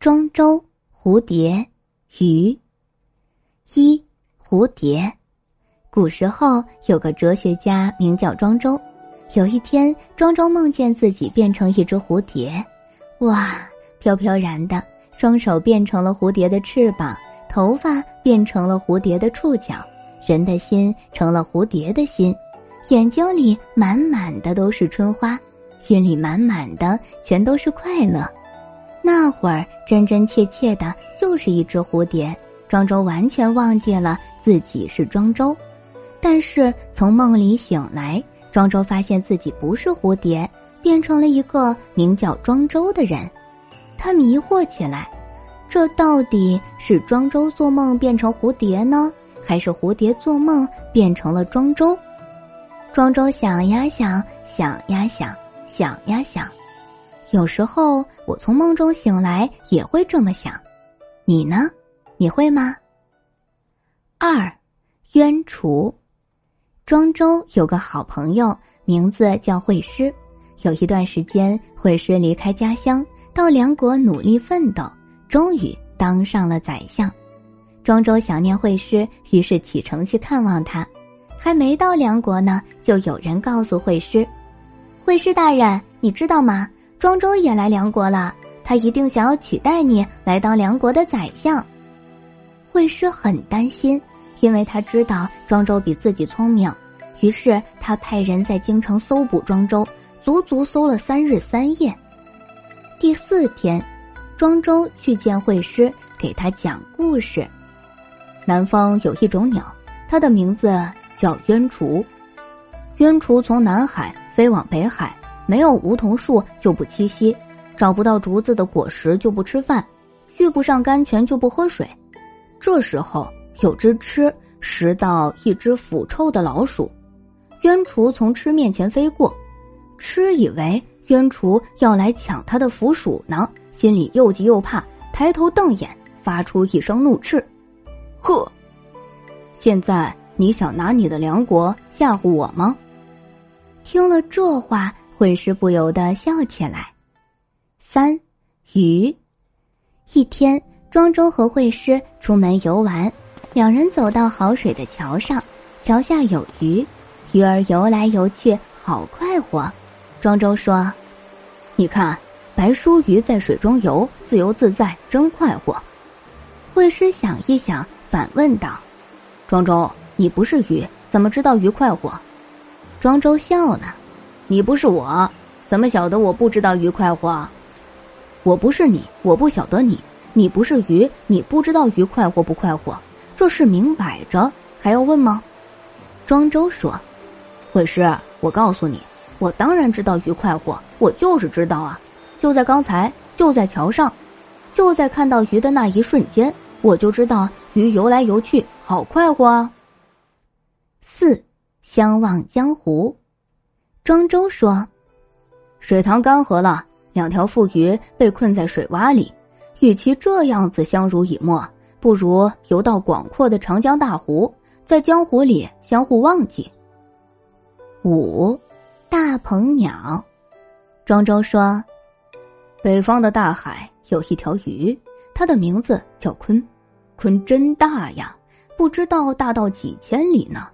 庄周、蝴蝶、鱼。一蝴蝶。古时候有个哲学家名叫庄周。有一天，庄周梦见自己变成一只蝴蝶，哇，飘飘然的，双手变成了蝴蝶的翅膀，头发变成了蝴蝶的触角，人的心成了蝴蝶的心，眼睛里满满的都是春花，心里满满的全都是快乐。那会儿真真切切的就是一只蝴蝶，庄周完全忘记了自己是庄周。但是从梦里醒来，庄周发现自己不是蝴蝶，变成了一个名叫庄周的人。他迷惑起来：这到底是庄周做梦变成蝴蝶呢，还是蝴蝶做梦变成了庄周？庄周想呀想，想呀想，想呀想。有时候我从梦中醒来也会这么想，你呢？你会吗？二，鸢雏。庄周有个好朋友，名字叫惠施。有一段时间，惠施离开家乡，到梁国努力奋斗，终于当上了宰相。庄周想念惠施，于是启程去看望他。还没到梁国呢，就有人告诉惠施：“惠施大人，你知道吗？”庄周也来梁国了，他一定想要取代你来当梁国的宰相。惠施很担心，因为他知道庄周比自己聪明，于是他派人在京城搜捕庄周，足足搜了三日三夜。第四天，庄周去见惠施，给他讲故事。南方有一种鸟，它的名字叫鸢雏，鸢雏从南海飞往北海。没有梧桐树就不栖息，找不到竹子的果实就不吃饭，遇不上甘泉就不喝水。这时候有只吃食到一只腐臭的老鼠，鸢雏从吃面前飞过，吃以为鸢雏要来抢他的腐鼠呢，心里又急又怕，抬头瞪眼，发出一声怒斥：“呵！现在你想拿你的梁国吓唬我吗？”听了这话。惠师不由得笑起来。三，鱼。一天，庄周和惠师出门游玩，两人走到好水的桥上，桥下有鱼，鱼儿游来游去，好快活。庄周说：“你看，白书鱼在水中游，自由自在，真快活。”惠师想一想，反问道：“庄周，你不是鱼，怎么知道鱼快活？”庄周笑了。你不是我，怎么晓得我不知道鱼快活？我不是你，我不晓得你。你不是鱼，你不知道鱼快活不快活？这事明摆着，还要问吗？庄周说：“惠施，我告诉你，我当然知道鱼快活，我就是知道啊！就在刚才，就在桥上，就在看到鱼的那一瞬间，我就知道鱼游来游去，好快活啊！”四，相望江湖。庄周说：“水塘干涸了，两条富鱼被困在水洼里。与其这样子相濡以沫，不如游到广阔的长江大湖，在江湖里相互忘记。”五，大鹏鸟。庄周说：“北方的大海有一条鱼，它的名字叫鲲。鲲真大呀，不知道大到几千里呢。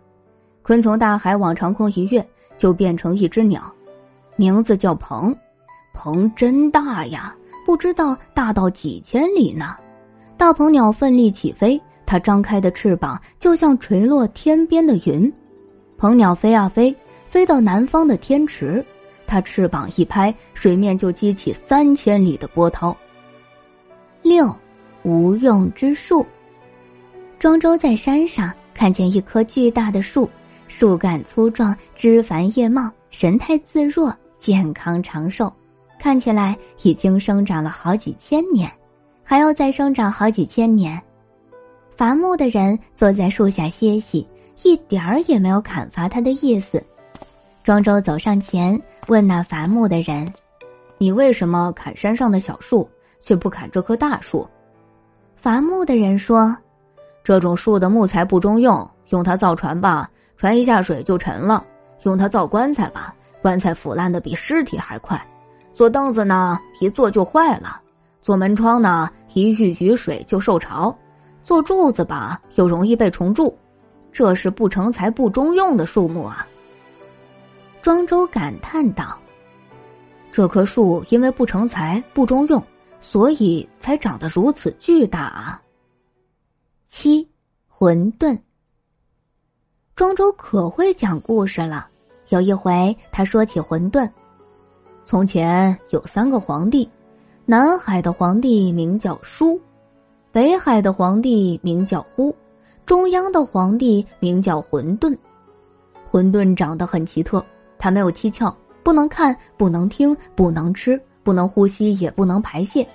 鲲从大海往长空一跃。”就变成一只鸟，名字叫鹏，鹏真大呀，不知道大到几千里呢。大鹏鸟奋力起飞，它张开的翅膀就像垂落天边的云。鹏鸟飞啊飞，飞到南方的天池，它翅膀一拍，水面就激起三千里的波涛。六，无用之树。庄周在山上看见一棵巨大的树。树干粗壮，枝繁叶茂，神态自若，健康长寿，看起来已经生长了好几千年，还要再生长好几千年。伐木的人坐在树下歇息，一点儿也没有砍伐他的意思。庄周走上前问那伐木的人：“你为什么砍山上的小树，却不砍这棵大树？”伐木的人说：“这种树的木材不中用，用它造船吧。”船一下水就沉了，用它造棺材吧，棺材腐烂的比尸体还快。坐凳子呢，一坐就坏了。做门窗呢，一遇雨水就受潮；做柱子吧，又容易被虫蛀。这是不成材、不中用的树木啊！庄周感叹道：“这棵树因为不成材、不中用，所以才长得如此巨大啊！”七，混沌。庄周可会讲故事了。有一回，他说起馄饨：从前有三个皇帝，南海的皇帝名叫舒，北海的皇帝名叫呼。中央的皇帝名叫混沌，混沌长得很奇特，它没有七窍，不能看，不能听，不能吃，不能呼吸，也不能排泄。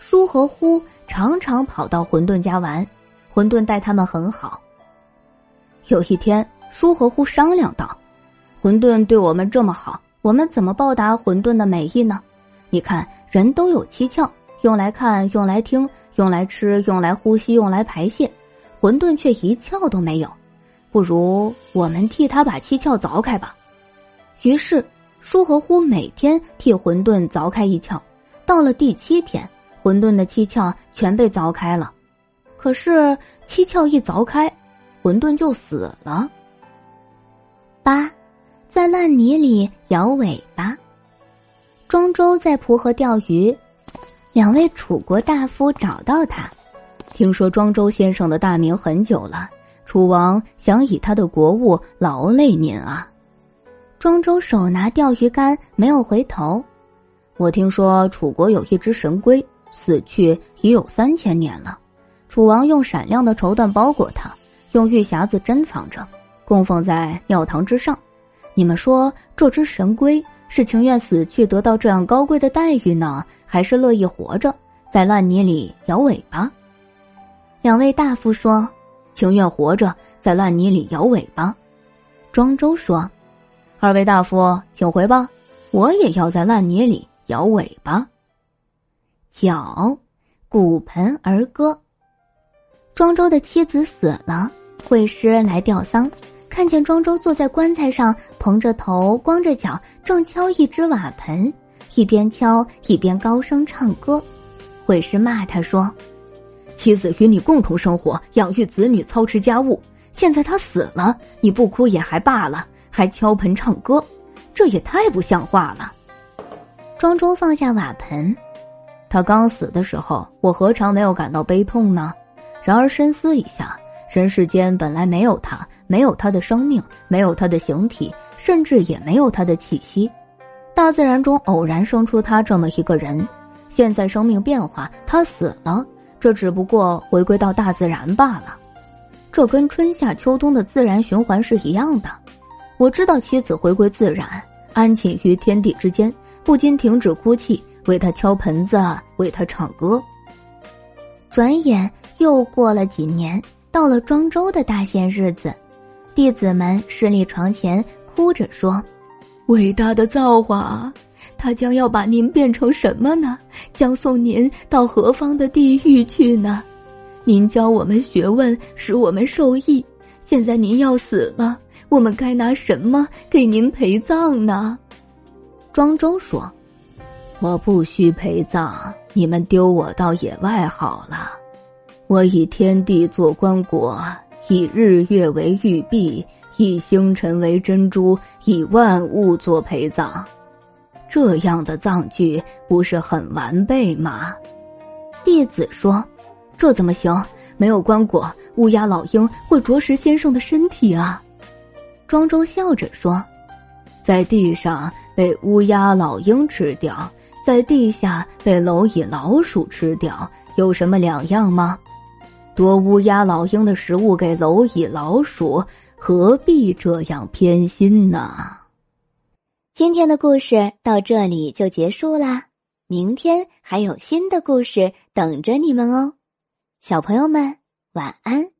舒和呼常常跑到混沌家玩，混沌待他们很好。有一天，舒和呼商量道：“混沌对我们这么好，我们怎么报答混沌的美意呢？你看，人都有七窍，用来看，用来听，用来吃，用来呼吸，用来排泄。”混沌却一窍都没有，不如我们替他把七窍凿开吧。于是舒和呼每天替混沌凿开一窍，到了第七天，混沌的七窍全被凿开了。可是七窍一凿开，混沌就死了。八，在烂泥里摇尾巴。庄周在蒲河钓鱼，两位楚国大夫找到他。听说庄周先生的大名很久了，楚王想以他的国物劳累您啊。庄周手拿钓鱼竿，没有回头。我听说楚国有一只神龟，死去已有三千年了。楚王用闪亮的绸缎包裹它，用玉匣子珍藏着，供奉在庙堂之上。你们说这只神龟是情愿死去得到这样高贵的待遇呢，还是乐意活着在烂泥里摇尾巴？两位大夫说：“情愿活着在烂泥里摇尾巴。”庄周说：“二位大夫，请回吧，我也要在烂泥里摇尾巴。”九，骨盆儿歌。庄周的妻子死了，会师来吊丧，看见庄周坐在棺材上，蓬着头，光着脚，正敲一只瓦盆，一边敲一边高声唱歌。会师骂他说。妻子与你共同生活，养育子女，操持家务。现在他死了，你不哭也还罢了，还敲盆唱歌，这也太不像话了。庄周放下瓦盆，他刚死的时候，我何尝没有感到悲痛呢？然而深思一下，人世间本来没有他，没有他的生命，没有他的形体，甚至也没有他的气息。大自然中偶然生出他这么一个人，现在生命变化，他死了。这只不过回归到大自然罢了，这跟春夏秋冬的自然循环是一样的。我知道妻子回归自然，安寝于天地之间，不禁停止哭泣，为他敲盆子，为他唱歌。转眼又过了几年，到了庄周的大限日子，弟子们侍立床前，哭着说：“伟大的造化！”他将要把您变成什么呢？将送您到何方的地狱去呢？您教我们学问，使我们受益。现在您要死了，我们该拿什么给您陪葬呢？庄周说：“我不需陪葬，你们丢我到野外好了。我以天地做棺椁，以日月为玉璧，以星辰为珍珠，以万物做陪葬。”这样的葬具不是很完备吗？弟子说：“这怎么行？没有棺椁，乌鸦老鹰会啄食先生的身体啊！”庄周笑着说：“在地上被乌鸦老鹰吃掉，在地下被蝼蚁老鼠吃掉，有什么两样吗？多乌鸦老鹰的食物给蝼蚁老鼠，何必这样偏心呢？”今天的故事到这里就结束啦，明天还有新的故事等着你们哦，小朋友们晚安。